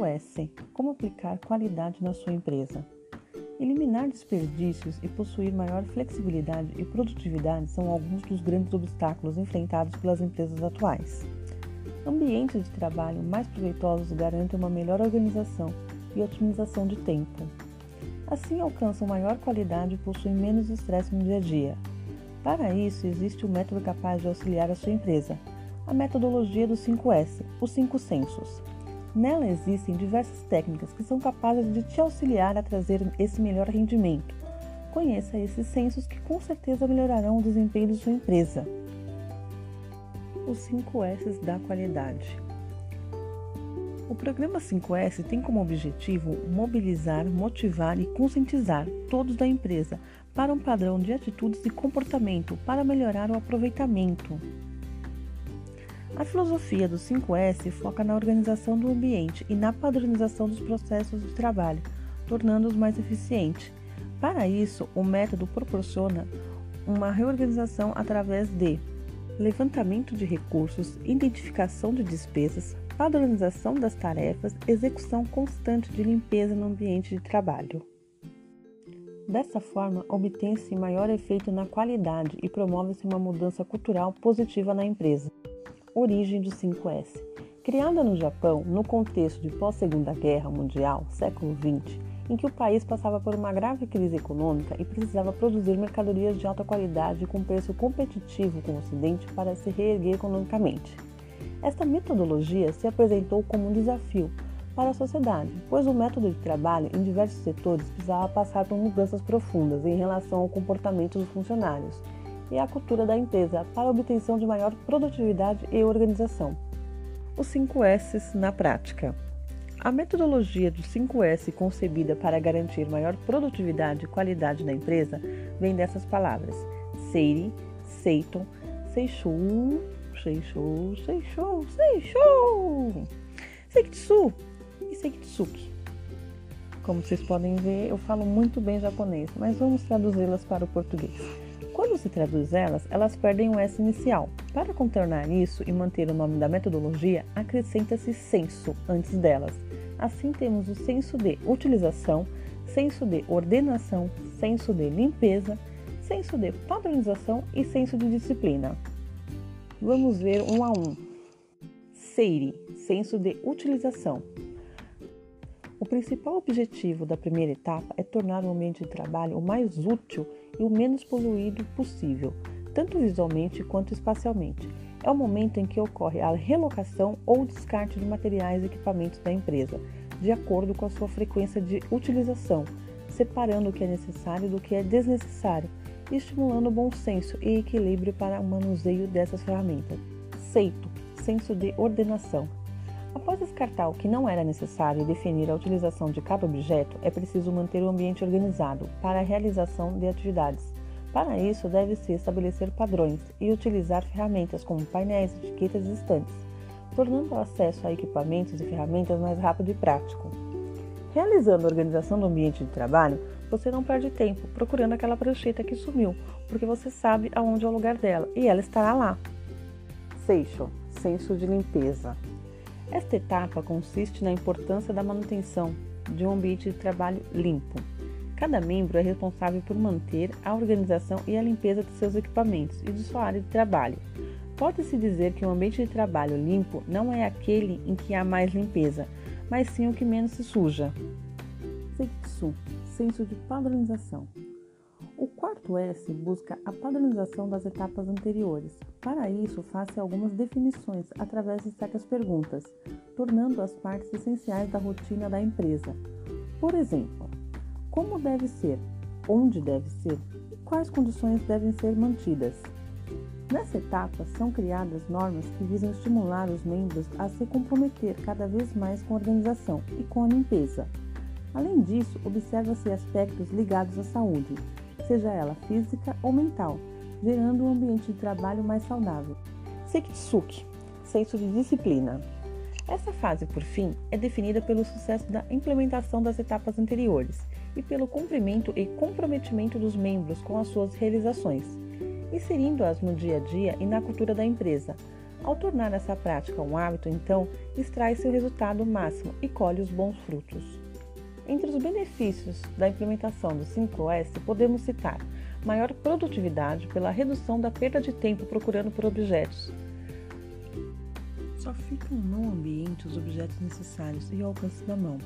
5S Como aplicar qualidade na sua empresa? Eliminar desperdícios e possuir maior flexibilidade e produtividade são alguns dos grandes obstáculos enfrentados pelas empresas atuais. Ambientes de trabalho mais proveitosos garantem uma melhor organização e otimização de tempo. Assim, alcançam maior qualidade e possuem menos estresse no dia a dia. Para isso, existe um método capaz de auxiliar a sua empresa, a metodologia dos 5S, os 5 sensos. Nela existem diversas técnicas que são capazes de te auxiliar a trazer esse melhor rendimento. Conheça esses sensos que com certeza melhorarão o desempenho de sua empresa. Os 5 S da qualidade. O programa 5S tem como objetivo mobilizar, motivar e conscientizar todos da empresa para um padrão de atitudes e comportamento para melhorar o aproveitamento. A filosofia do 5S foca na organização do ambiente e na padronização dos processos de trabalho, tornando-os mais eficientes. Para isso, o método proporciona uma reorganização através de levantamento de recursos, identificação de despesas, padronização das tarefas, execução constante de limpeza no ambiente de trabalho. Dessa forma, obtém-se maior efeito na qualidade e promove-se uma mudança cultural positiva na empresa. Origem do 5S. Criada no Japão no contexto de pós-Segunda Guerra Mundial, século XX, em que o país passava por uma grave crise econômica e precisava produzir mercadorias de alta qualidade com preço competitivo com o Ocidente para se reerguer economicamente. Esta metodologia se apresentou como um desafio para a sociedade, pois o método de trabalho em diversos setores precisava passar por mudanças profundas em relação ao comportamento dos funcionários e a cultura da empresa para a obtenção de maior produtividade e organização. Os 5 S na prática. A metodologia dos 5S concebida para garantir maior produtividade e qualidade na empresa vem dessas palavras: Seiri, Seiton, Seishou, Seishou, Seishou, Seishou, Seikitsu e Seikitsuki. Como vocês podem ver, eu falo muito bem japonês, mas vamos traduzi-las para o português. Quando se traduz elas, elas perdem o S inicial. Para contornar isso e manter o nome da metodologia, acrescenta-se senso antes delas. Assim temos o senso de utilização, senso de ordenação, senso de limpeza, senso de padronização e senso de disciplina. Vamos ver um a um. SEIRI, senso de utilização. O principal objetivo da primeira etapa é tornar o ambiente de trabalho o mais útil e o menos poluído possível, tanto visualmente quanto espacialmente. É o momento em que ocorre a relocação ou descarte de materiais e equipamentos da empresa, de acordo com a sua frequência de utilização, separando o que é necessário do que é desnecessário estimulando o bom senso e equilíbrio para o manuseio dessas ferramentas. Seito senso de ordenação Após descartar o que não era necessário e definir a utilização de cada objeto, é preciso manter o ambiente organizado para a realização de atividades. Para isso, deve-se estabelecer padrões e utilizar ferramentas como painéis, etiquetas e estantes, tornando o acesso a equipamentos e ferramentas mais rápido e prático. Realizando a organização do ambiente de trabalho, você não perde tempo procurando aquela prancheta que sumiu, porque você sabe aonde é o lugar dela e ela estará lá. Seixo, senso de limpeza. Esta etapa consiste na importância da manutenção de um ambiente de trabalho limpo. Cada membro é responsável por manter a organização e a limpeza de seus equipamentos e de sua área de trabalho. Pode-se dizer que um ambiente de trabalho limpo não é aquele em que há mais limpeza, mas sim o que menos se suja. Seitsu, senso de padronização. O quarto S busca a padronização das etapas anteriores. Para isso, faça algumas definições através de certas perguntas, tornando as partes essenciais da rotina da empresa. Por exemplo, como deve ser, onde deve ser e quais condições devem ser mantidas. Nessa etapa, são criadas normas que visam estimular os membros a se comprometer cada vez mais com a organização e com a limpeza. Além disso, observa-se aspectos ligados à saúde, seja ela física ou mental, gerando um ambiente de trabalho mais saudável. Sekitsuki, senso de disciplina. Essa fase, por fim, é definida pelo sucesso da implementação das etapas anteriores e pelo cumprimento e comprometimento dos membros com as suas realizações, inserindo-as no dia a dia e na cultura da empresa. Ao tornar essa prática um hábito, então, extrai-se o resultado máximo e colhe os bons frutos. Entre os benefícios da implementação do 5S, podemos citar maior produtividade pela redução da perda de tempo procurando por objetos. Só ficam no ambiente os objetos necessários e ao alcance da mão.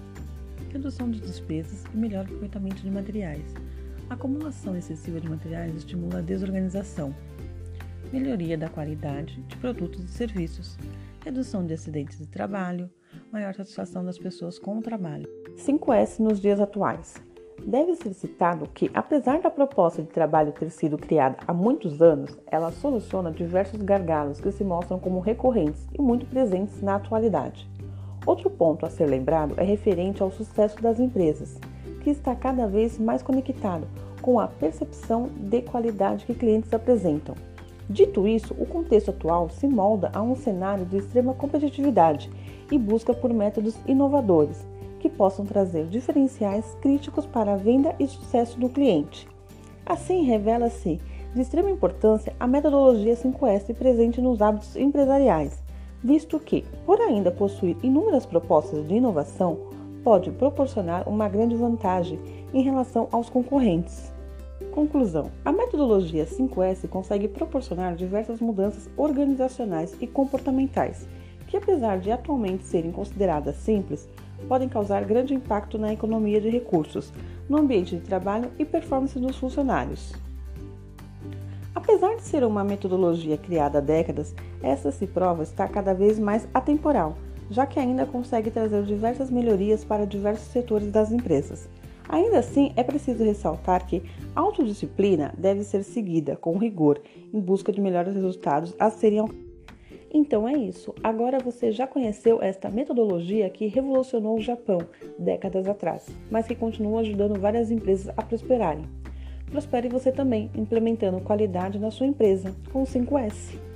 Redução de despesas e melhor aproveitamento de materiais. A acumulação excessiva de materiais estimula a desorganização. Melhoria da qualidade de produtos e serviços. Redução de acidentes de trabalho. Maior satisfação das pessoas com o trabalho. 5S nos dias atuais. Deve ser citado que, apesar da proposta de trabalho ter sido criada há muitos anos, ela soluciona diversos gargalos que se mostram como recorrentes e muito presentes na atualidade. Outro ponto a ser lembrado é referente ao sucesso das empresas, que está cada vez mais conectado com a percepção de qualidade que clientes apresentam. Dito isso, o contexto atual se molda a um cenário de extrema competitividade e busca por métodos inovadores que possam trazer diferenciais críticos para a venda e sucesso do cliente. Assim, revela-se de extrema importância a metodologia 5S presente nos hábitos empresariais, visto que, por ainda possuir inúmeras propostas de inovação, pode proporcionar uma grande vantagem em relação aos concorrentes. Conclusão: a metodologia 5S consegue proporcionar diversas mudanças organizacionais e comportamentais, que, apesar de atualmente serem consideradas simples, podem causar grande impacto na economia de recursos, no ambiente de trabalho e performance dos funcionários. Apesar de ser uma metodologia criada há décadas, essa se prova estar cada vez mais atemporal, já que ainda consegue trazer diversas melhorias para diversos setores das empresas. Ainda assim, é preciso ressaltar que autodisciplina deve ser seguida com rigor em busca de melhores resultados a serem alcançados. Então é isso. Agora você já conheceu esta metodologia que revolucionou o Japão décadas atrás, mas que continua ajudando várias empresas a prosperarem. Prospere você também, implementando qualidade na sua empresa com o 5S.